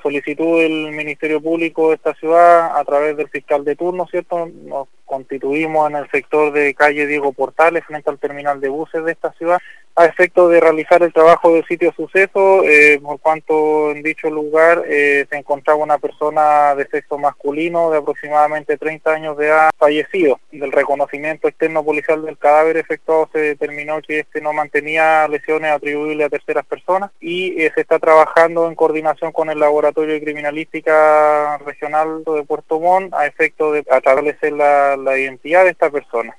Solicitud del Ministerio Público de esta ciudad, a través del fiscal de turno, ¿cierto? Nos constituimos en el sector de calle Diego Portales, frente al terminal de buses de esta ciudad, a efecto de realizar el trabajo del sitio suceso, eh, por cuanto en dicho lugar eh, se encontraba una persona de sexo masculino de aproximadamente 30 años de edad fallecido. Del reconocimiento externo policial del cadáver efectuado se determinó que este no mantenía lesiones atribuibles a terceras personas y eh, se está trabajando en coordinación con el Laboratorio de Criminalística Regional de Puerto Montt a efecto de establecer la, la identidad de esta persona.